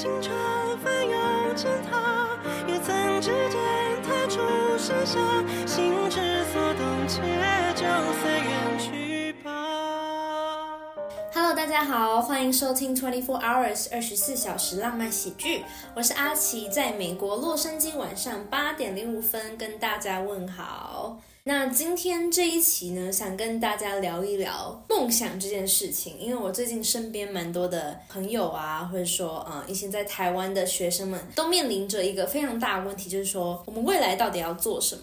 青春翻涌成她，也曾指尖弹出盛夏，大家好，欢迎收听 Twenty Four Hours 二十四小时浪漫喜剧，我是阿奇，在美国洛杉矶晚上八点零五分跟大家问好。那今天这一期呢，想跟大家聊一聊梦想这件事情，因为我最近身边蛮多的朋友啊，或者说呃一些在台湾的学生们，都面临着一个非常大的问题，就是说我们未来到底要做什么？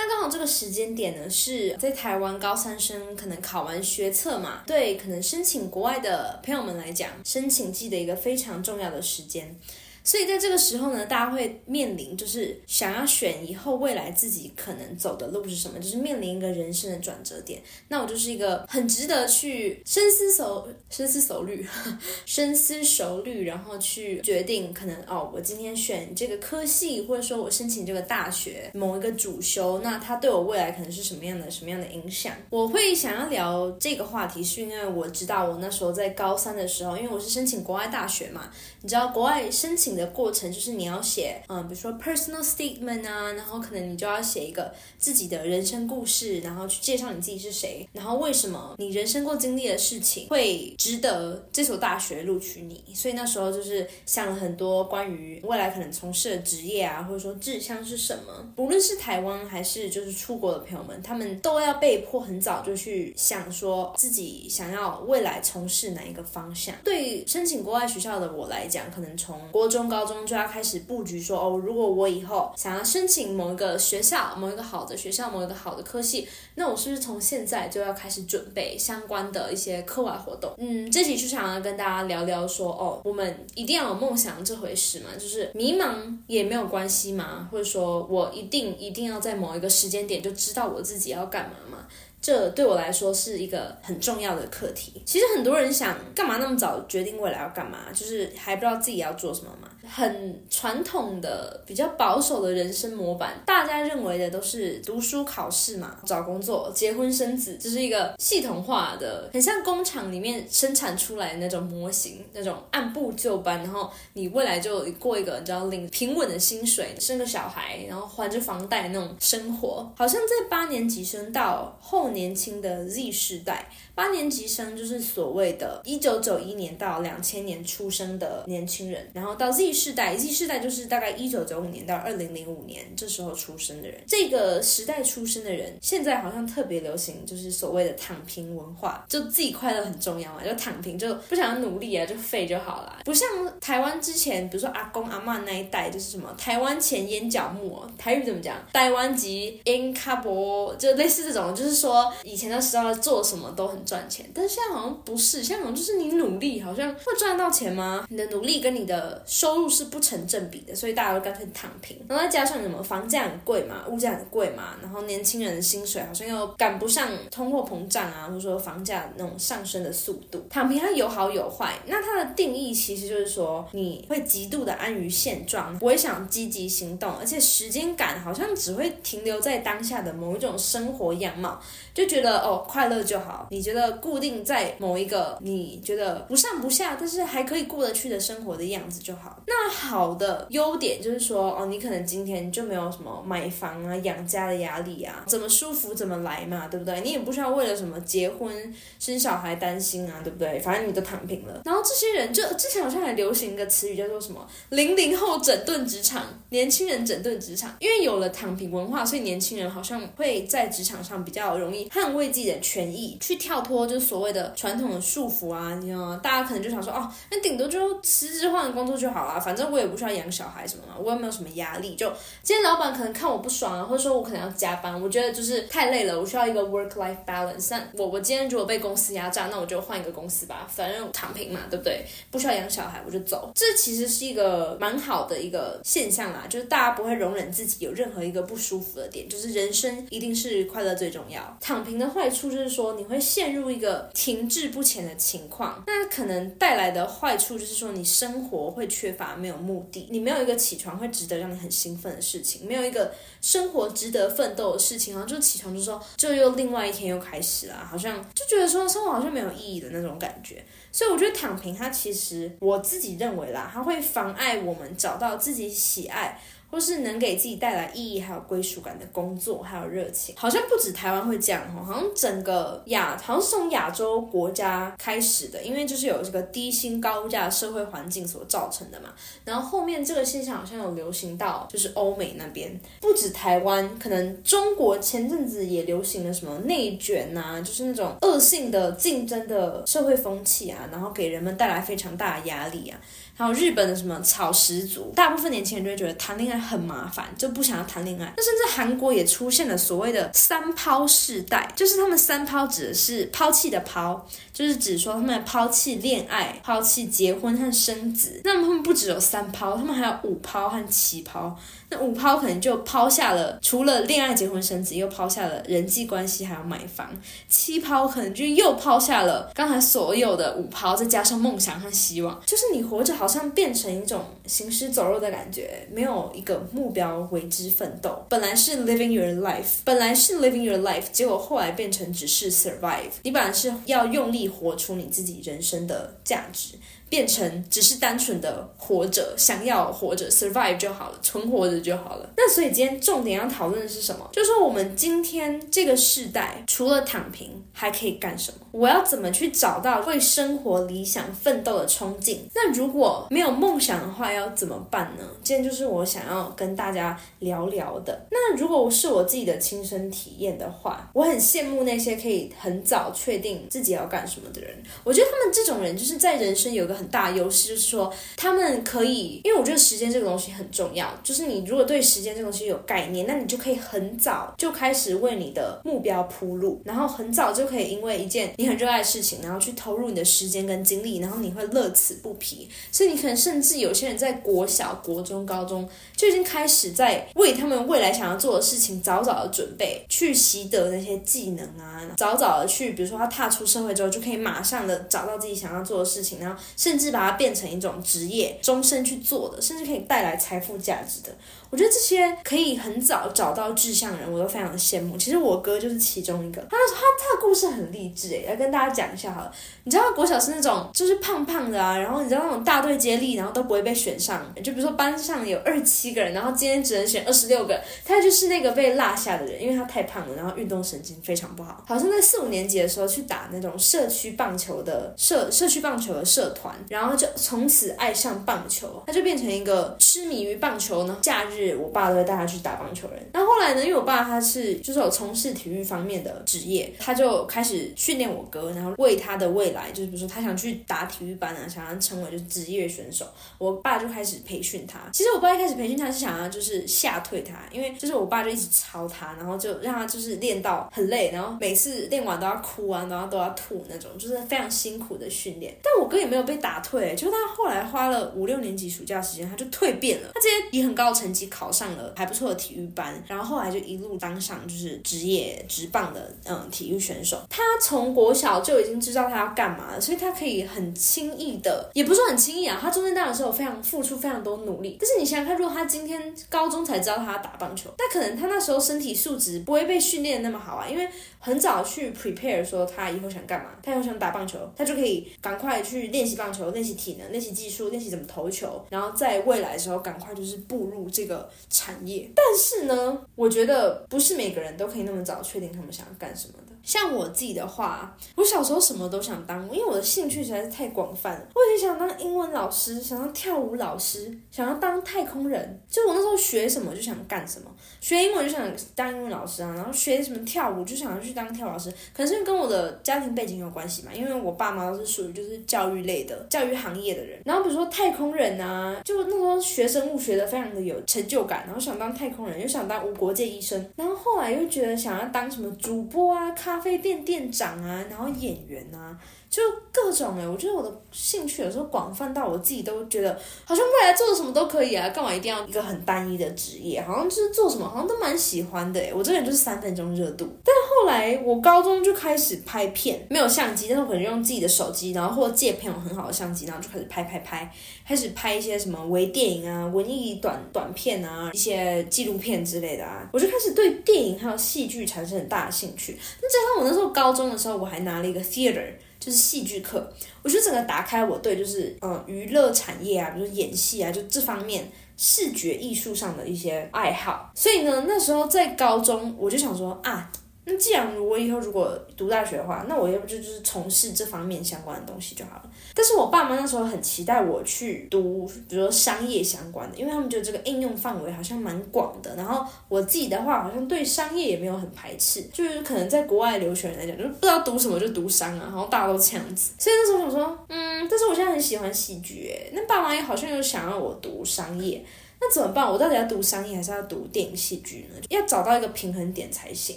那刚好这个时间点呢，是在台湾高三生可能考完学测嘛，对可能申请国外的朋友们来讲，申请季的一个非常重要的时间。所以在这个时候呢，大家会面临就是想要选以后未来自己可能走的路是什么，就是面临一个人生的转折点。那我就是一个很值得去深思熟 深思熟虑、深思熟虑，然后去决定可能哦，我今天选这个科系，或者说我申请这个大学某一个主修，那它对我未来可能是什么样的什么样的影响？我会想要聊这个话题，是因为我知道我那时候在高三的时候，因为我是申请国外大学嘛，你知道国外申请的过程就是你要写，嗯，比如说 personal statement 啊，然后可能你就要写一个自己的人生故事，然后去介绍你自己是谁，然后为什么你人生过经历的事情会值得这所大学录取你。所以那时候就是想了很多关于未来可能从事的职业啊，或者说志向是什么。无论是台湾还是就是出国的朋友们，他们都要被迫很早就去想说自己想要未来从事哪一个方向。对于申请国外学校的我来讲，可能从国中、高中就要开始布局说，哦，如果我以后想要申请某一个学校、某一个好的学校、某一个好的科系，那我是不是从现在就要开始准备相关的一些课外活动？嗯，这集就想要跟大家聊聊说，哦，我们一定要有梦想这回事嘛，就是迷茫也没有关系嘛，或者说我一定一定要在某一个时间点就知道我自己要干嘛嘛。这对我来说是一个很重要的课题。其实很多人想干嘛那么早决定未来要干嘛，就是还不知道自己要做什么嘛。很传统的、比较保守的人生模板，大家认为的都是读书、考试嘛，找工作、结婚、生子，这是一个系统化的，很像工厂里面生产出来的那种模型，那种按部就班，然后你未来就过一个你知道领平稳的薪水，生个小孩，然后还着房贷那种生活，好像在八年级生到后年轻的 Z 世代。八年级生就是所谓的1991年到2000年出生的年轻人，然后到 Z 世代，Z 世代就是大概1995年到2005年这时候出生的人。这个时代出生的人，现在好像特别流行，就是所谓的躺平文化，就自己快乐很重要嘛，就躺平，就不想要努力啊，就废就好了。不像台湾之前，比如说阿公阿嬷那一代，就是什么台湾前眼角膜，台语怎么讲？台湾籍 in 卡博，就类似这种，就是说以前的时候做什么都很。赚钱，但是现在好像不是，现在好像就是你努力，好像会赚到钱吗？你的努力跟你的收入是不成正比的，所以大家都干脆躺平。然后再加上什么房价很贵嘛，物价很贵嘛，然后年轻人的薪水好像又赶不上通货膨胀啊，或者说房价那种上升的速度。躺平它有好有坏，那它的定义其实就是说你会极度的安于现状，不会想积极行动，而且时间感好像只会停留在当下的某一种生活样貌，就觉得哦快乐就好。你觉得？固定在某一个你觉得不上不下，但是还可以过得去的生活的样子就好。那好的优点就是说，哦，你可能今天就没有什么买房啊、养家的压力啊，怎么舒服怎么来嘛，对不对？你也不需要为了什么结婚、生小孩担心啊，对不对？反正你都躺平了。然后这些人就之前好像还流行一个词语叫做什么“零零后整顿职场”，年轻人整顿职场，因为有了躺平文化，所以年轻人好像会在职场上比较容易捍卫自己的权益，去跳脱。就是所谓的传统的束缚啊，你知道吗？大家可能就想说，哦，那顶多就辞职换个工作就好了，反正我也不需要养小孩什么嘛，我也没有什么压力。就今天老板可能看我不爽啊，或者说我可能要加班，我觉得就是太累了，我需要一个 work life balance。那我我今天如果被公司压榨，那我就换一个公司吧，反正躺平嘛，对不对？不需要养小孩，我就走。这其实是一个蛮好的一个现象啦，就是大家不会容忍自己有任何一个不舒服的点，就是人生一定是快乐最重要。躺平的坏处就是说你会陷入一个停滞不前的情况，那可能带来的坏处就是说你生活会缺乏没有目的，你没有一个起床会值得让你很兴奋的事情，没有一个生活值得奋斗的事情，然后就起床就说就又另外一天又开始了，好像就觉得说生活好像没有意义的那种感觉。所以我觉得躺平，它其实我自己认为啦，它会妨碍我们找到自己喜爱。或是能给自己带来意义还有归属感的工作，还有热情，好像不止台湾会这样哈，好像整个亚，好像是从亚洲国家开始的，因为就是有这个低薪高价社会环境所造成的嘛。然后后面这个现象好像有流行到就是欧美那边，不止台湾，可能中国前阵子也流行了什么内卷呐，就是那种恶性的竞争的社会风气啊，然后给人们带来非常大的压力啊。还有日本的什么草食族，大部分年轻人就会觉得谈恋爱很麻烦，就不想要谈恋爱。那甚至韩国也出现了所谓的三抛世代，就是他们三抛指的是抛弃的抛，就是指说他们抛弃恋爱、抛弃结婚和生子。那么他们不只有三抛，他们还有五抛和七抛。那五抛可能就抛下了除了恋爱、结婚、生子，又抛下了人际关系，还要买房。七抛可能就又抛下了刚才所有的五抛，再加上梦想和希望，就是你活着好像变成一种行尸走肉的感觉，没有一个目标为之奋斗。本来是 living your life，本来是 living your life，结果后来变成只是 survive。你本来是要用力活出你自己人生的价值。变成只是单纯的活着，想要活着 survive 就好了，存活着就好了。那所以今天重点要讨论的是什么？就是说我们今天这个时代，除了躺平，还可以干什么？我要怎么去找到为生活理想奋斗的冲劲？那如果没有梦想的话，要怎么办呢？今天就是我想要跟大家聊聊的。那如果我是我自己的亲身体验的话，我很羡慕那些可以很早确定自己要干什么的人。我觉得他们这种人就是在人生有个。很大优势就是说，他们可以，因为我觉得时间这个东西很重要。就是你如果对时间这个东西有概念，那你就可以很早就开始为你的目标铺路，然后很早就可以因为一件你很热爱的事情，然后去投入你的时间跟精力，然后你会乐此不疲。所以你可能甚至有些人在国小、国中、高中就已经开始在为他们未来想要做的事情早早的准备，去习得那些技能啊，早早的去，比如说他踏出社会之后，就可以马上的找到自己想要做的事情，然后。甚至把它变成一种职业，终身去做的，甚至可以带来财富价值的。我觉得这些可以很早找到志向的人，我都非常的羡慕。其实我哥就是其中一个。他他他的故事很励志诶，来跟大家讲一下好了。你知道国小是那种就是胖胖的啊，然后你知道那种大队接力，然后都不会被选上。就比如说班上有二十七个人，然后今天只能选二十六个，他就是那个被落下的人，因为他太胖了，然后运动神经非常不好。好像在四五年级的时候去打那种社区棒球的社社区棒球的社团，然后就从此爱上棒球，他就变成一个痴迷于棒球呢，假日。是我爸都会带他去打棒球人。那后来呢？因为我爸他是就是有从事体育方面的职业，他就开始训练我哥，然后为他的未来，就是比如说他想去打体育班啊，想要成为就是职业选手，我爸就开始培训他。其实我爸一开始培训他是想要就是吓退他，因为就是我爸就一直操他，然后就让他就是练到很累，然后每次练完都要哭啊，然后都要吐那种，就是非常辛苦的训练。但我哥也没有被打退，就是他后来花了五六年级暑假时间，他就蜕变了，他直接以很高的成绩考。上了还不错的体育班，然后后来就一路当上就是职业职棒的嗯体育选手。他从国小就已经知道他要干嘛了，所以他可以很轻易的，也不是说很轻易啊。他中间当然是有非常付出非常多努力，但是你想想看，如果他今天高中才知道他要打棒球，那可能他那时候身体素质不会被训练那么好啊，因为很早去 prepare 说他以后想干嘛，他以后想打棒球，他就可以赶快去练习棒球，练习体能，练习技术，练习怎么投球，然后在未来的时候赶快就是步入这个。产业，但是呢，我觉得不是每个人都可以那么早确定他们想要干什么的。像我自己的话，我小时候什么都想当，因为我的兴趣实在是太广泛了。我以前想当英文老师，想当跳舞老师，想要当太空人。就我那时候学什么就想干什么，学英文就想当英文老师啊，然后学什么跳舞就想要去去当跳舞老师。可能是跟我的家庭背景有关系嘛，因为我爸妈都是属于就是教育类的，教育行业的人。然后比如说太空人啊，就那时候学生物学的非常的有成就感，然后想当太空人，又想当无国界医生，然后后来又觉得想要当什么主播啊、咖啡店店长啊，然后演员啊。就各种哎，我觉得我的兴趣有时候广泛到我自己都觉得，好像未来做什么都可以啊，干嘛一定要一个很单一的职业？好像就是做什么好像都蛮喜欢的哎，我这个人就是三分钟热度。但后来我高中就开始拍片，没有相机，但是我可能用自己的手机，然后或者借朋友很好的相机，然后就开始拍拍拍，开始拍一些什么微电影啊、文艺短短片啊、一些纪录片之类的啊，我就开始对电影还有戏剧产生很大的兴趣。那加上我那时候高中的时候，我还拿了一个 theater。就是戏剧课，我觉得整个打开我对就是嗯娱乐产业啊，比如演戏啊，就这方面视觉艺术上的一些爱好。所以呢，那时候在高中我就想说啊。那既然我以后如果读大学的话，那我要不就就是从事这方面相关的东西就好了。但是我爸妈那时候很期待我去读，比如说商业相关的，因为他们觉得这个应用范围好像蛮广的。然后我自己的话，好像对商业也没有很排斥，就是可能在国外留学人来讲，就是不知道读什么就读商啊，然后大家都这样子。所以那时候想说，嗯，但是我现在很喜欢戏剧，诶，那爸妈也好像又想要我读商业。那怎么办？我到底要读商业还是要读电影戏剧呢？要找到一个平衡点才行。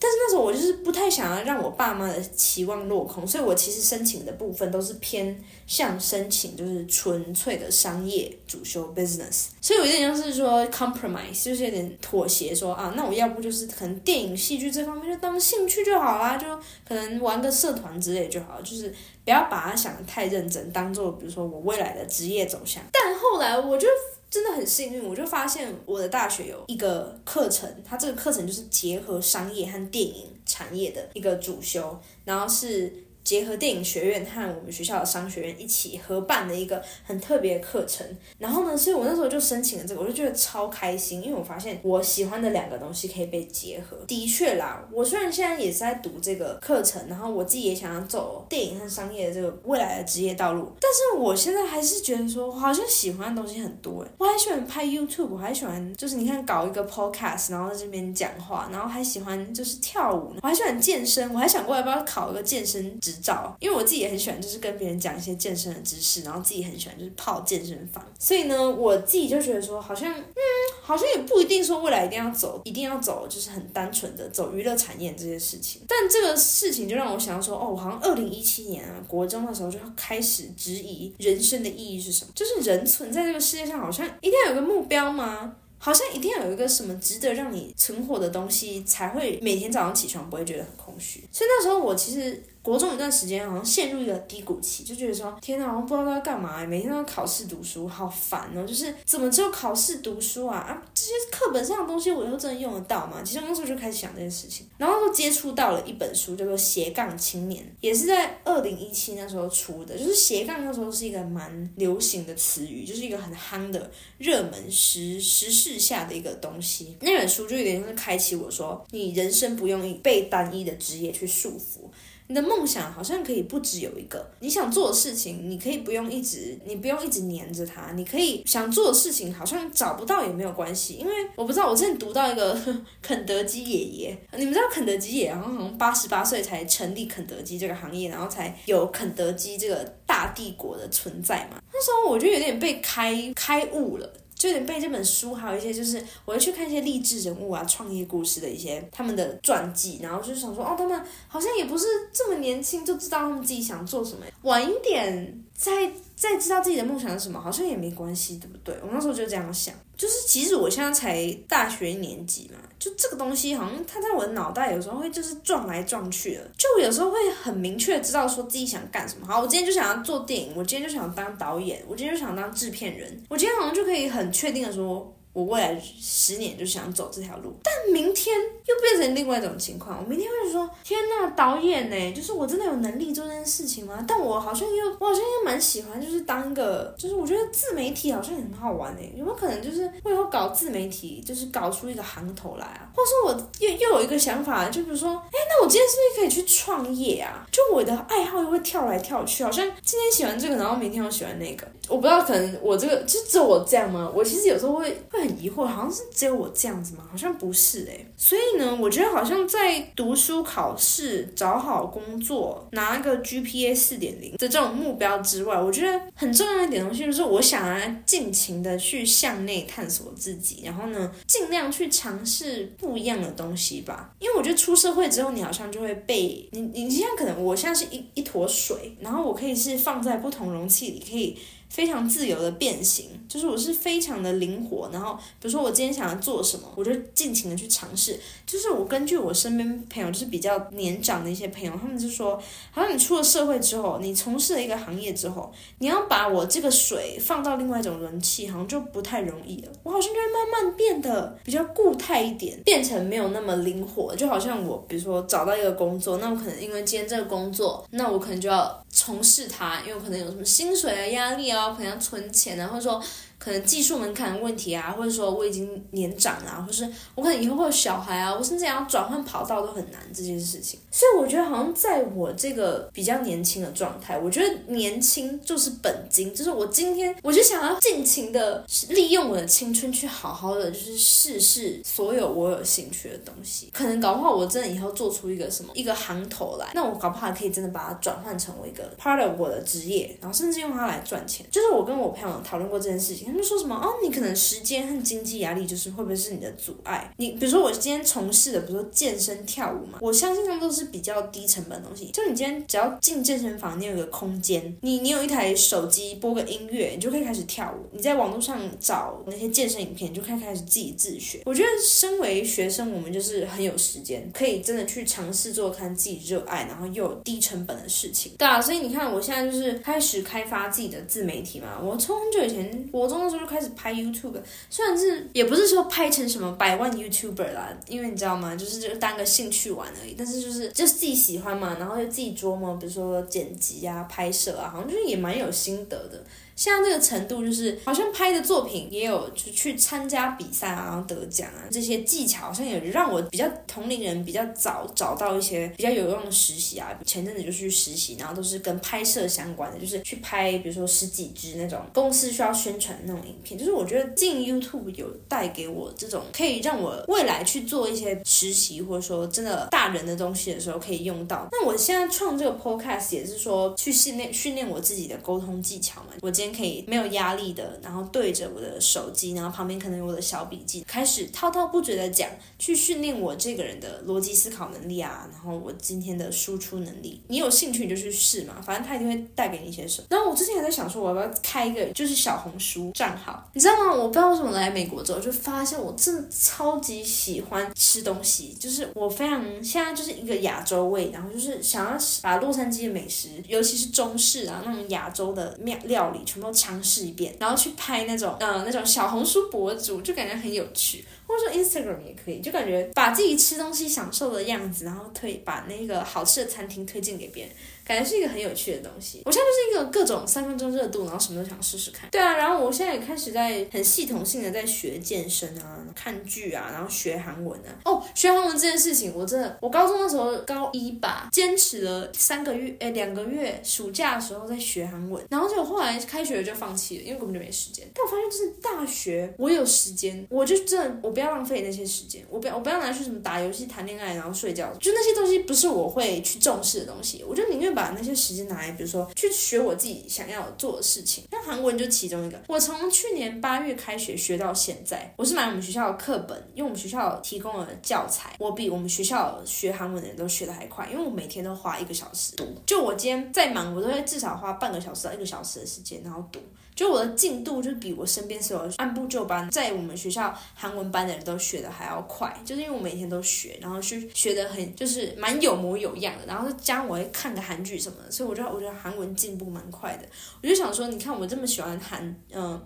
但是那时候我就是不太想要让我爸妈的期望落空，所以我其实申请的部分都是偏向申请就是纯粹的商业主修 business。所以我有点像是说 compromise，就是有点妥协，说啊，那我要不就是可能电影戏剧这方面就当兴趣就好啦，就可能玩个社团之类就好，就是不要把它想的太认真，当做比如说我未来的职业走向。但后来我就。真的很幸运，我就发现我的大学有一个课程，它这个课程就是结合商业和电影产业的一个主修，然后是。结合电影学院和我们学校的商学院一起合办的一个很特别的课程，然后呢，所以我那时候就申请了这个，我就觉得超开心，因为我发现我喜欢的两个东西可以被结合。的确啦，我虽然现在也是在读这个课程，然后我自己也想要走电影和商业的这个未来的职业道路，但是我现在还是觉得说，我好像喜欢的东西很多诶，我还喜欢拍 YouTube，我还喜欢就是你看搞一个 Podcast，然后在这边讲话，然后还喜欢就是跳舞，我还喜欢健身，我还想过要不要考一个健身执。照，因为我自己也很喜欢，就是跟别人讲一些健身的知识，然后自己很喜欢就是泡健身房，所以呢，我自己就觉得说，好像，嗯，好像也不一定说未来一定要走，一定要走，就是很单纯的走娱乐产业这些事情。但这个事情就让我想到说，哦，我好像二零一七年啊，国中的时候就开始质疑人生的意义是什么，就是人存在这个世界上，好像一定要有个目标吗？好像一定要有一个什么值得让你存活的东西，才会每天早上起床不会觉得很空虚。所以那时候我其实。国中一段时间好像陷入一个低谷期，就觉得说天哪，好像不知道要干嘛，每天都考试读书，好烦哦！就是怎么只有考试读书啊？啊，这些课本上的东西我以后真的用得到吗？其实那时候就开始想这件事情，然后就接触到了一本书，叫做《斜杠青年》，也是在二零一七那时候出的。就是斜杠那时候是一个蛮流行的词语，就是一个很夯的热门时时事下的一个东西。那本书就有点像是开启我说，你人生不用被单一的职业去束缚。你的梦想好像可以不只有一个，你想做的事情，你可以不用一直，你不用一直黏着它，你可以想做的事情好像找不到也没有关系，因为我不知道，我之前读到一个 肯德基爷爷，你们知道肯德基爷爷好像好像八十八岁才成立肯德基这个行业，然后才有肯德基这个大帝国的存在嘛？那时候我就有点被开开悟了。就有点背这本书，还有一些就是我会去看一些励志人物啊、创业故事的一些他们的传记，然后就是想说，哦，他们好像也不是这么年轻就知道他们自己想做什么，晚一点再再知道自己的梦想是什么，好像也没关系，对不对？我那时候就这样想，就是其实我现在才大学一年级嘛。就这个东西，好像它在我的脑袋有时候会就是撞来撞去的。就有时候会很明确知道说自己想干什么。好，我今天就想要做电影，我今天就想当导演，我今天就想当制片人，我今天好像就可以很确定的说。我未来十年就想走这条路，但明天又变成另外一种情况。我明天会说：天呐，导演呢？就是我真的有能力做这件事情吗？但我好像又，我好像又蛮喜欢，就是当一个，就是我觉得自媒体好像也很好玩呢。有没有可能就是我以后搞自媒体，就是搞出一个行头来啊？或者说我又又有一个想法，就比如说，哎，那我今天是不是可以去创业啊？就我的爱好又会跳来跳去，好像今天喜欢这个，然后明天又喜欢那个。我不知道，可能我这个就只有我这样吗？我其实有时候会会。很疑惑，好像是只有我这样子吗？好像不是诶。所以呢，我觉得好像在读书、考试、找好工作、拿个 GPA 四点零的这种目标之外，我觉得很重要一点东西就是，我想要尽情的去向内探索自己，然后呢，尽量去尝试不一样的东西吧。因为我觉得出社会之后，你好像就会被你，你现在可能我现在是一一坨水，然后我可以是放在不同容器里，可以。非常自由的变形，就是我是非常的灵活。然后，比如说我今天想要做什么，我就尽情的去尝试。就是我根据我身边朋友，就是比较年长的一些朋友，他们就说，好像你出了社会之后，你从事了一个行业之后，你要把我这个水放到另外一种容器，好像就不太容易了。我好像就会慢慢变得比较固态一点，变成没有那么灵活。就好像我，比如说找到一个工作，那我可能因为今天这个工作，那我可能就要从事它，因为我可能有什么薪水啊、压力啊。交朋友、存钱，然后说可能技术门槛问题啊，或者说我已经年长啊，或是我可能以后会有小孩啊，我甚至想要转换跑道都很难这件事情。所以我觉得好像在我这个比较年轻的状态，我觉得年轻就是本金，就是我今天我就想要尽情的利用我的青春去好好的就是试试所有我有兴趣的东西。可能搞不好我真的以后做出一个什么一个行头来，那我搞不好可以真的把它转换成为一个 part of 我的职业，然后甚至用它来赚钱。就是我跟我朋友讨论过这件事情。他们说什么？哦，你可能时间和经济压力就是会不会是你的阻碍？你比如说我今天从事的，比如说健身跳舞嘛，我相信他们都是比较低成本的东西。就你今天只要进健身房，你有个空间，你你有一台手机播个音乐，你就可以开始跳舞。你在网络上找那些健身影片，你就可以开始自己自学。我觉得身为学生，我们就是很有时间，可以真的去尝试做看自己热爱，然后又有低成本的事情。对啊，所以你看我现在就是开始开发自己的自媒体嘛。我从很久以前国中的时候就开始。拍 YouTube，虽然是也不是说拍成什么百万 YouTuber 啦，因为你知道吗？就是就当个兴趣玩而已。但是就是就自己喜欢嘛，然后就自己琢磨，比如说剪辑啊、拍摄啊，好像就是也蛮有心得的。像这个程度，就是好像拍的作品也有就去参加比赛啊，然后得奖啊，这些技巧好像也让我比较同龄人比较早找到一些比较有用的实习啊。前阵子就去实习，然后都是跟拍摄相关的，就是去拍比如说十几支那种公司需要宣传的那种影片。就是我觉得进 YouTube 有带给我这种可以让我未来去做一些实习，或者说真的大人的东西的时候可以用到。那我现在创这个 Podcast 也是说去训练训练我自己的沟通技巧嘛。我今天可以没有压力的，然后对着我的手机，然后旁边可能有我的小笔记，开始滔滔不绝的讲，去训练我这个人的逻辑思考能力啊，然后我今天的输出能力。你有兴趣你就去试嘛，反正他一定会带给你一些什么。然后我之前还在想说，我要不要开一个就是小红书账号，你知道吗？我不知道为什么来美国之后就发现我真的超级喜欢吃东西，就是我非常现在就是一个亚洲味，然后就是想要把洛杉矶的美食，尤其是中式啊那种亚洲的面料理。全部都尝试一遍，然后去拍那种，嗯，那种小红书博主，就感觉很有趣，或者说 Instagram 也可以，就感觉把自己吃东西享受的样子，然后推把那个好吃的餐厅推荐给别人。感觉是一个很有趣的东西。我现在就是一个各种三分钟热度，然后什么都想试试看。对啊，然后我现在也开始在很系统性的在学健身啊，看剧啊，然后学韩文啊。哦，学韩文这件事情，我真的，我高中的时候高一吧，坚持了三个月，哎，两个月，暑假的时候在学韩文，然后就后来开学就放弃了，因为根本就没时间。但我发现就是大学我有时间，我就真的我不要浪费那些时间，我不要我不要拿去什么打游戏、谈恋爱，然后睡觉，就那些东西不是我会去重视的东西，我就宁愿。把把那些时间拿来，比如说去学我自己想要做的事情，像韩文就其中一个。我从去年八月开学学到现在，我是买我们学校的课本，因为我们学校提供了教材，我比我们学校学韩文的人都学的还快，因为我每天都花一个小时读。就我今天再忙，我都会至少花半个小时到一个小时的时间，然后读。就我的进度，就比我身边所有按部就班在我们学校韩文班的人都学的还要快，就是因为我每天都学，然后去学的很，就是蛮有模有样的。然后加我会看个韩剧什么的，所以我就我觉得韩文进步蛮快的。我就想说，你看我这么喜欢韩，嗯，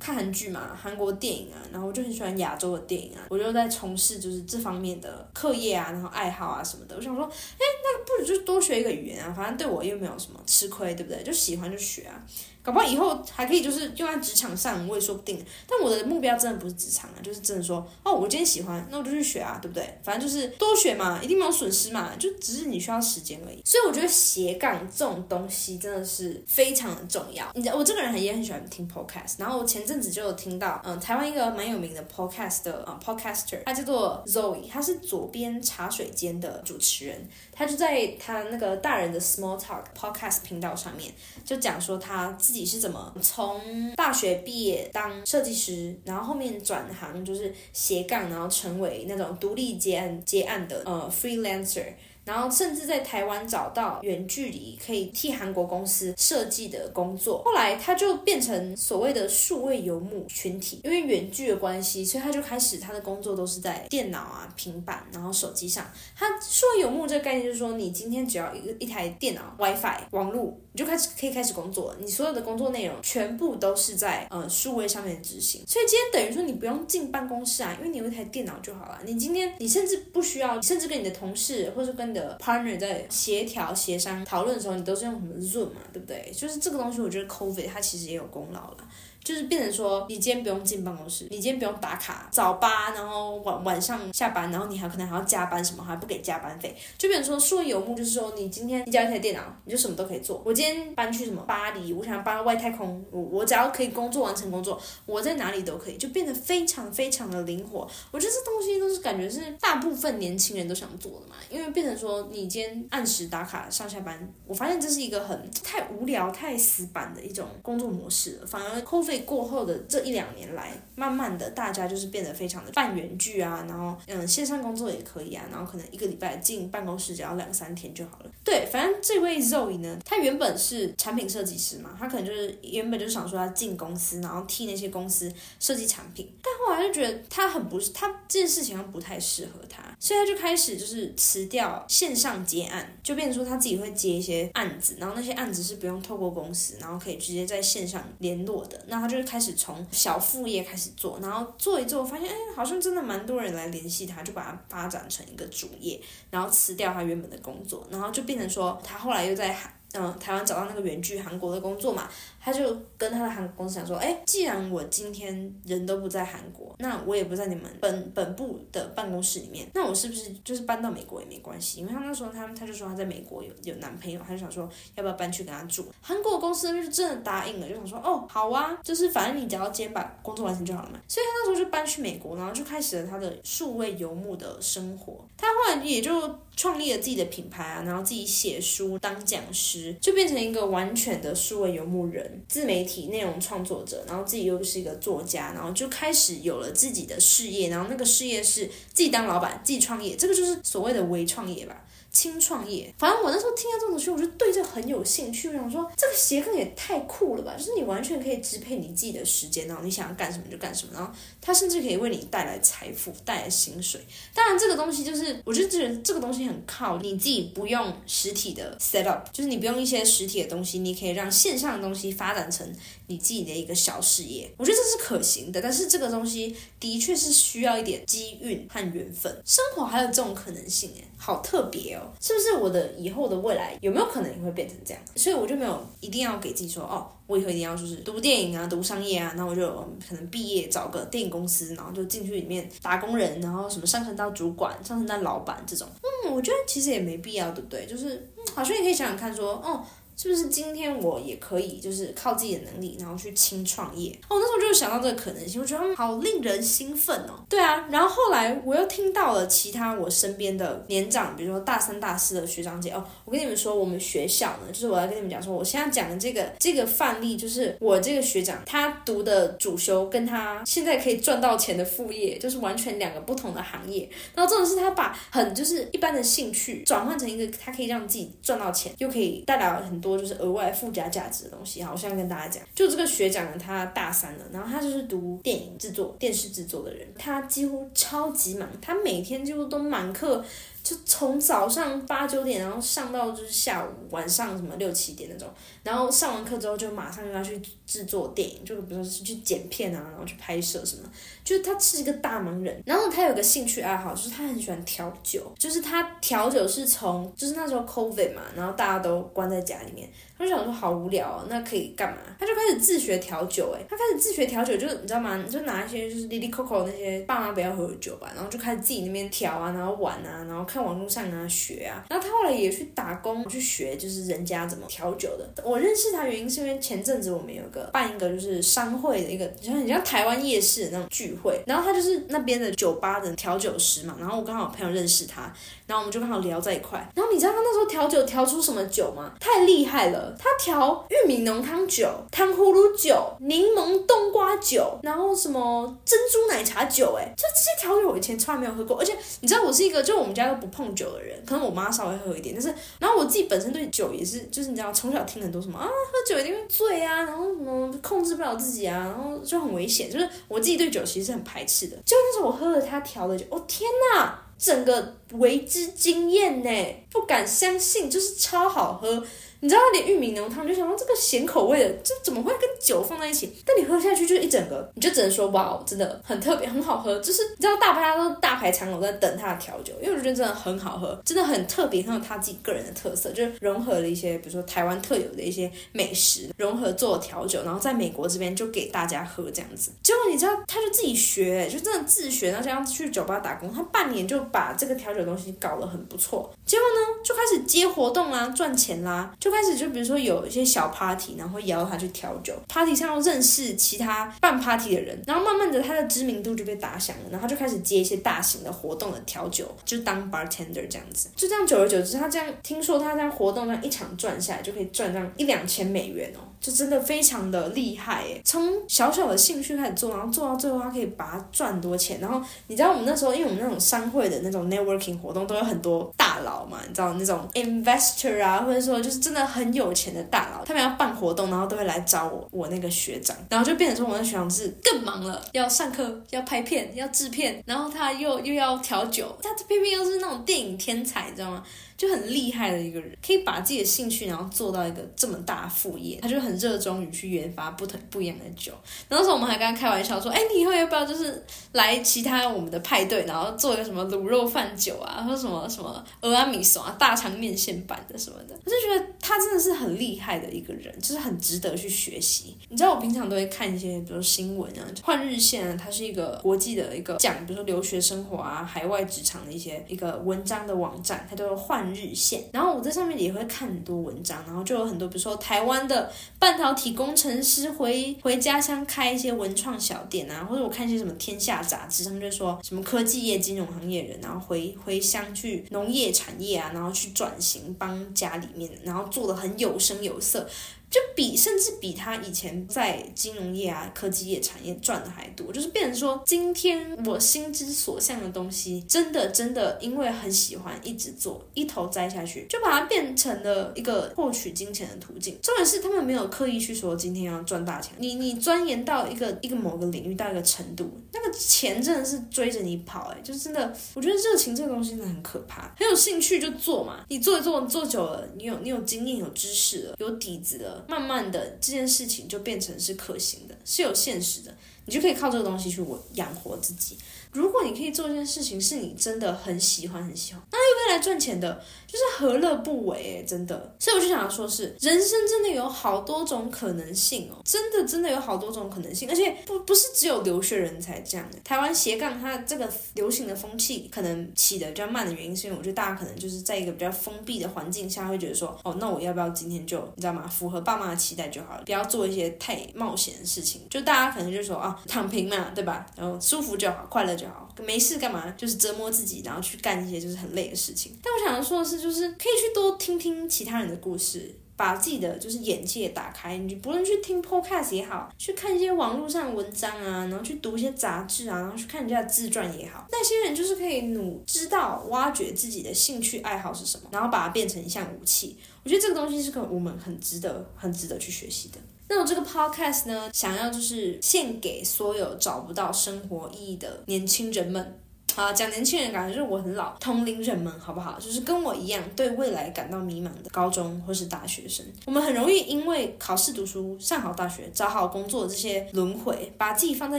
看韩剧嘛，韩国电影啊，然后我就很喜欢亚洲的电影啊，我就在从事就是这方面的课业啊，然后爱好啊什么的。我想说，哎，那不如就多学一个语言啊，反正对我又没有什么吃亏，对不对？就喜欢就学啊。搞不好以后还可以，就是用在职场上，我也说不定。但我的目标真的不是职场啊，就是真的说，哦，我今天喜欢，那我就去学啊，对不对？反正就是多学嘛，一定没有损失嘛，就只是你需要时间而已。所以我觉得斜杠这种东西真的是非常的重要。你知道，我这个人很也很喜欢听 podcast，然后我前阵子就有听到，嗯，台湾一个蛮有名的 podcast 的啊 podcaster，他叫做 Zoe，他是左边茶水间的主持人，他就在他那个大人的 Small Talk podcast 频道上面就讲说他自自己是怎么从大学毕业当设计师，然后后面转行就是斜杠，然后成为那种独立接案接案的呃 freelancer。然后甚至在台湾找到远距离可以替韩国公司设计的工作，后来他就变成所谓的数位游牧群体，因为远距的关系，所以他就开始他的工作都是在电脑啊、平板，然后手机上。他数位游牧这个概念就是说，你今天只要一个一台电脑、WiFi、网络，你就开始可以开始工作，你所有的工作内容全部都是在呃数位上面执行。所以今天等于说你不用进办公室啊，因为你有一台电脑就好了。你今天你甚至不需要，甚至跟你的同事或者跟的 partner 在协调、协商、讨论的时候，你都是用什么 Zoom 嘛，对不对？就是这个东西，我觉得 COVID 它其实也有功劳了。就是变成说，你今天不用进办公室，你今天不用打卡早八，然后晚晚上下班，然后你还可能还要加班什么，还不给加班费。就变成说，数位游牧就是说，你今天你家一台电脑，你就什么都可以做。我今天搬去什么巴黎，我想搬到外太空，我我只要可以工作完成工作，我在哪里都可以，就变得非常非常的灵活。我觉得这东西都是感觉是大部分年轻人都想做的嘛，因为变成说，你今天按时打卡上下班，我发现这是一个很太无聊、太死板的一种工作模式了，反而 COVID。过后的这一两年来，慢慢的大家就是变得非常的半远距啊，然后嗯线上工作也可以啊，然后可能一个礼拜进办公室只要两三天就好了。对，反正这位 Zoe 呢，他原本是产品设计师嘛，他可能就是原本就想说要进公司，然后替那些公司设计产品，但后来就觉得他很不是他这件事情不太适合他，所以他就开始就是辞掉线上接案，就变成说他自己会接一些案子，然后那些案子是不用透过公司，然后可以直接在线上联络的，那他就开始从小副业开始做，然后做一做，发现哎，好像真的蛮多人来联系他，就把他发展成一个主业，然后辞掉他原本的工作，然后就变成说他后来又在韩嗯台湾找到那个原居韩国的工作嘛。他就跟他的韩国公司讲说，哎，既然我今天人都不在韩国，那我也不在你们本本部的办公室里面，那我是不是就是搬到美国也没关系？因为他那时候他他就说他在美国有有男朋友，他就想说要不要搬去跟他住。韩国公司就真的答应了，就想说哦好啊，就是反正你只要今天把工作完成就好了嘛。所以他那时候就搬去美国，然后就开始了他的数位游牧的生活。他后来也就创立了自己的品牌啊，然后自己写书当讲师，就变成一个完全的数位游牧人。自媒体内容创作者，然后自己又是一个作家，然后就开始有了自己的事业，然后那个事业是自己当老板、自己创业，这个就是所谓的微创业吧。轻创业，反正我那时候听到这种东西，我就对这很有兴趣。我想说，这个斜杠也太酷了吧！就是你完全可以支配你自己的时间，然后你想要干什么就干什么，然后它甚至可以为你带来财富、带来薪水。当然，这个东西就是，我就觉得这个东西很靠你自己，不用实体的 set up，就是你不用一些实体的东西，你可以让线上的东西发展成你自己的一个小事业。我觉得这是可行的，但是这个东西的确是需要一点机运和缘分。生活还有这种可能性，诶，好特别哦。是不是我的以后的未来有没有可能也会变成这样？所以我就没有一定要给自己说哦，我以后一定要就是读电影啊，读商业啊，然后我就可能毕业找个电影公司，然后就进去里面打工人，然后什么上升到主管，上升到老板这种。嗯，我觉得其实也没必要，对不对？就是嗯好像也可以想想看，说哦。是不是今天我也可以就是靠自己的能力，然后去轻创业？哦，那时候就想到这个可能性，我觉得好令人兴奋哦。对啊，然后后来我又听到了其他我身边的年长，比如说大三、大四的学长姐哦。我跟你们说，我们学校呢，就是我要跟你们讲说，我现在讲的这个这个范例，就是我这个学长他读的主修跟他现在可以赚到钱的副业，就是完全两个不同的行业。然后这种是他把很就是一般的兴趣转换成一个他可以让自己赚到钱，又可以带来很。多就是额外附加价值的东西好，我现在跟大家讲，就这个学长呢，他大三了，然后他就是读电影制作、电视制作的人，他几乎超级忙，他每天几乎都满课。就从早上八九点，然后上到就是下午晚上什么六七点那种，然后上完课之后就马上就要去制作电影，就是比如说是去剪片啊，然后去拍摄什么。就是他是一个大忙人，然后他有个兴趣爱好，就是他很喜欢调酒，就是他调酒是从就是那时候 COVID 嘛，然后大家都关在家里面，他就想说好无聊哦，那可以干嘛？他就开始自学调酒，诶，他开始自学调酒，就是你知道吗？就拿一些就是 Lily Coco 那些爸妈不要喝的酒吧，然后就开始自己那边调啊，然后玩啊，然后。看网络上啊学啊。然后他后来也去打工去学，就是人家怎么调酒的。我认识他原因是因为前阵子我们有个办一个就是商会的一个，像很像台湾夜市的那种聚会，然后他就是那边的酒吧的调酒师嘛，然后我刚好朋友认识他。然后我们就刚好聊在一块。然后你知道他那时候调酒调出什么酒吗？太厉害了！他调玉米浓汤酒、糖葫芦酒、柠檬冬瓜酒，然后什么珍珠奶茶酒，哎，就这些调酒我以前从来没有喝过。而且你知道我是一个，就我们家都不碰酒的人，可能我妈稍微喝一点，但是然后我自己本身对酒也是，就是你知道从小听很多什么啊，喝酒一定会醉啊，然后什么控制不了自己啊，然后就很危险。就是我自己对酒其实是很排斥的。就那时候我喝了他调的酒，哦天哪！整个为之惊艳呢，不敢相信，就是超好喝。你知道那点玉米浓汤，就想到这个咸口味的，这怎么会跟酒放在一起？但你喝下去就是一整个，你就只能说哇，真的很特别，很好喝。就是你知道，大家都大排长龙在等他的调酒，因为我觉得真的很好喝，真的很特别，很有他自己个人的特色，就是融合了一些，比如说台湾特有的一些美食，融合做调酒，然后在美国这边就给大家喝这样子。结果你知道，他就自己学，就真的自学，然后这样去酒吧打工，他半年就把这个调酒东西搞得很不错。结果呢，就开始接活动啦，赚钱啦，就开始就比如说有一些小 party，然后邀他去调酒，party 上要认识其他办 party 的人，然后慢慢的他的知名度就被打响了，然后他就开始接一些大型的活动的调酒，就当 bartender 这样子，就这样久而久之，他这样听说他这样活动这样一场赚下来就可以赚上一两千美元哦，就真的非常的厉害诶，从小小的兴趣开始做，然后做到最后他可以把它赚多钱，然后你知道我们那时候因为我们那种商会的那种 networking 活动都有很多大佬。嘛，你知道那种 investor 啊，或者说就是真的很有钱的大佬，他们要办活动，然后都会来找我，我那个学长，然后就变成说我那学长是更忙了，要上课，要拍片，要制片，然后他又又要调酒，他偏偏又是那种电影天才，你知道吗？就很厉害的一个人，可以把自己的兴趣，然后做到一个这么大副业。他就很热衷于去研发不同不一样的酒。那时候我们还跟他开玩笑说：“哎，你以后要不要就是来其他我们的派对，然后做一个什么卤肉饭酒啊，或什么什么俄阿米索啊，大肠面线版的什么的？”我就觉得他真的是很厉害的一个人，就是很值得去学习。你知道我平常都会看一些，比如新闻啊，换日线啊，它是一个国际的一个讲，比如说留学生活啊、海外职场的一些一个文章的网站，它都换。日线，然后我在上面也会看很多文章，然后就有很多，比如说台湾的半导体工程师回回家乡开一些文创小店啊，或者我看一些什么天下杂志，他们就说什么科技业、金融行业人，然后回回乡去农业产业啊，然后去转型帮家里面，然后做的很有声有色。就比甚至比他以前在金融业啊、科技业产业赚的还多，就是变成说，今天我心之所向的东西，真的真的因为很喜欢，一直做，一头栽下去，就把它变成了一个获取金钱的途径。重点是他们没有刻意去说今天要赚大钱，你你钻研到一个一个某个领域到一个程度，那个钱真的是追着你跑，哎，就真的，我觉得热情这个东西真的很可怕，很有兴趣就做嘛，你做一做，做久了，你有你有经验、有知识了，有底子了。慢慢的，这件事情就变成是可行的，是有现实的，你就可以靠这个东西去养活自己。如果你可以做一件事情，是你真的很喜欢很喜欢，那又可以来赚钱的，就是何乐不为？哎，真的。所以我就想要说，是人生真的有好多种可能性哦，真的真的有好多种可能性，而且不不是只有留学人才这样。台湾斜杠它这个流行的风气可能起的比较慢的原因，是因为我觉得大家可能就是在一个比较封闭的环境下，会觉得说，哦，那我要不要今天就你知道吗？符合爸妈的期待就好了，不要做一些太冒险的事情。就大家可能就说啊，躺平嘛，对吧？然后舒服就好，快乐就好。没事干嘛？就是折磨自己，然后去干一些就是很累的事情。但我想要说的是，就是可以去多听听其他人的故事，把自己的就是眼界打开。你不论去听 podcast 也好，去看一些网络上的文章啊，然后去读一些杂志啊，然后去看人家的自传也好，那些人就是可以努知道挖掘自己的兴趣爱好是什么，然后把它变成一项武器。我觉得这个东西是可我们很值得、很值得去学习的。那我这个 podcast 呢，想要就是献给所有找不到生活意义的年轻人们。啊，讲年轻人感觉就是我很老，同龄人们好不好？就是跟我一样对未来感到迷茫的高中或是大学生，我们很容易因为考试读书、上好大学、找好工作这些轮回，把自己放在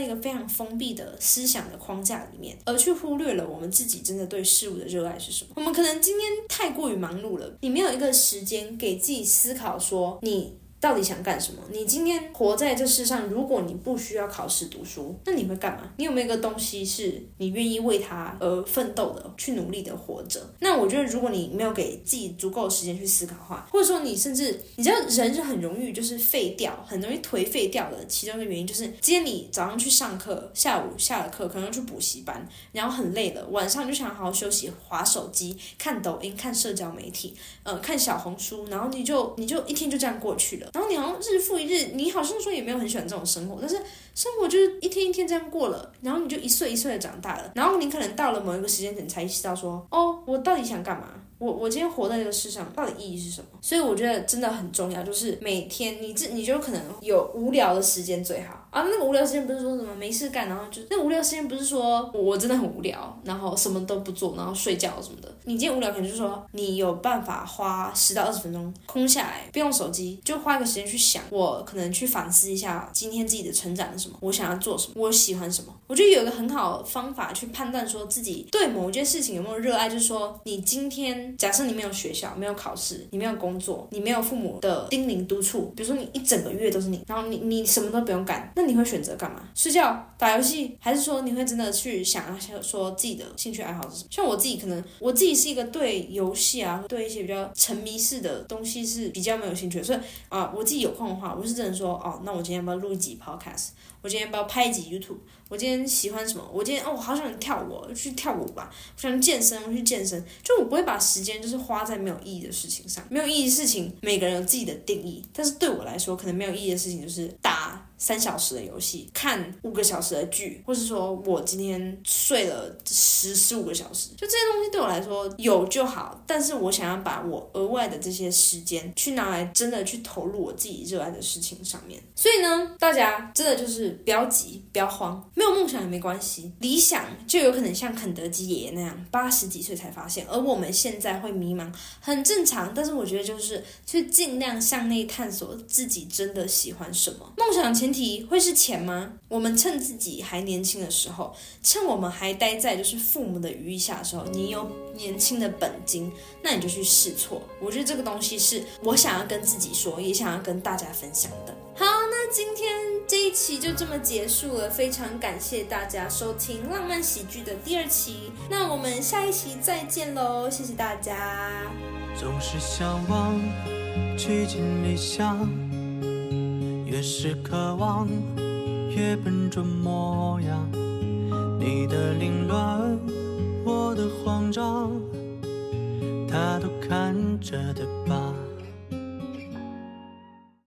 一个非常封闭的思想的框架里面，而去忽略了我们自己真的对事物的热爱是什么。我们可能今天太过于忙碌了，你没有一个时间给自己思考，说你。到底想干什么？你今天活在这世上，如果你不需要考试读书，那你会干嘛？你有没有一个东西是你愿意为它而奋斗的，去努力的活着？那我觉得，如果你没有给自己足够的时间去思考的话，或者说你甚至你知道人是很容易就是废掉，很容易颓废掉的。其中一个原因就是，今天你早上去上课，下午下了课可能去补习班，然后很累了，晚上就想好好休息，划手机、看抖音、看社交媒体，呃，看小红书，然后你就你就一天就这样过去了。然后你好像日复一日，你好像说也没有很喜欢这种生活，但是生活就是一天一天这样过了，然后你就一岁一岁的长大了，然后你可能到了某一个时间点才意识到说，哦，我到底想干嘛？我我今天活在这个世上，到底意义是什么？所以我觉得真的很重要，就是每天你这你就可能有无聊的时间最好啊。那个无聊时间不是说什么没事干，然后就那无聊时间不是说我真的很无聊，然后什么都不做，然后睡觉什么的。你今天无聊，可能就是说你有办法花十到二十分钟空下来，不用手机，就花一个时间去想，我可能去反思一下今天自己的成长我想要做什么，我喜欢什么。我觉得有一个很好的方法去判断说自己对某一件事情有没有热爱，就是说你今天。假设你没有学校，没有考试，你没有工作，你没有父母的叮咛督促，比如说你一整个月都是你，然后你你什么都不用干，那你会选择干嘛？睡觉、打游戏，还是说你会真的去想一下说自己的兴趣爱好是什么？像我自己，可能我自己是一个对游戏啊，对一些比较沉迷式的东西是比较没有兴趣，所以啊，我自己有空的话，我是真的说，哦，那我今天要不要录一集 podcast？我今天要不要拍一集 YouTube？我今天喜欢什么？我今天哦，我好想跳舞，去跳舞吧。我想健身，我去健身。就我不会把时间就是花在没有意义的事情上。没有意义的事情，每个人有自己的定义。但是对我来说，可能没有意义的事情就是打。三小时的游戏，看五个小时的剧，或是说我今天睡了十十五个小时，就这些东西对我来说有就好。但是我想要把我额外的这些时间去拿来真的去投入我自己热爱的事情上面。所以呢，大家真的就是不要急，不要慌，没有梦想也没关系。理想就有可能像肯德基爷爷那样，八十几岁才发现，而我们现在会迷茫，很正常。但是我觉得就是去尽量向内探索自己真的喜欢什么，梦想前。提会是钱吗？我们趁自己还年轻的时候，趁我们还待在就是父母的余下的时候，你有年轻的本金，那你就去试错。我觉得这个东西是我想要跟自己说，也想要跟大家分享的。好，那今天这一期就这么结束了，非常感谢大家收听浪漫喜剧的第二期，那我们下一期再见喽，谢谢大家。总是向往趋近理想。越是渴望，越笨拙模样。你的凌乱，我的慌张，他都看着的吧。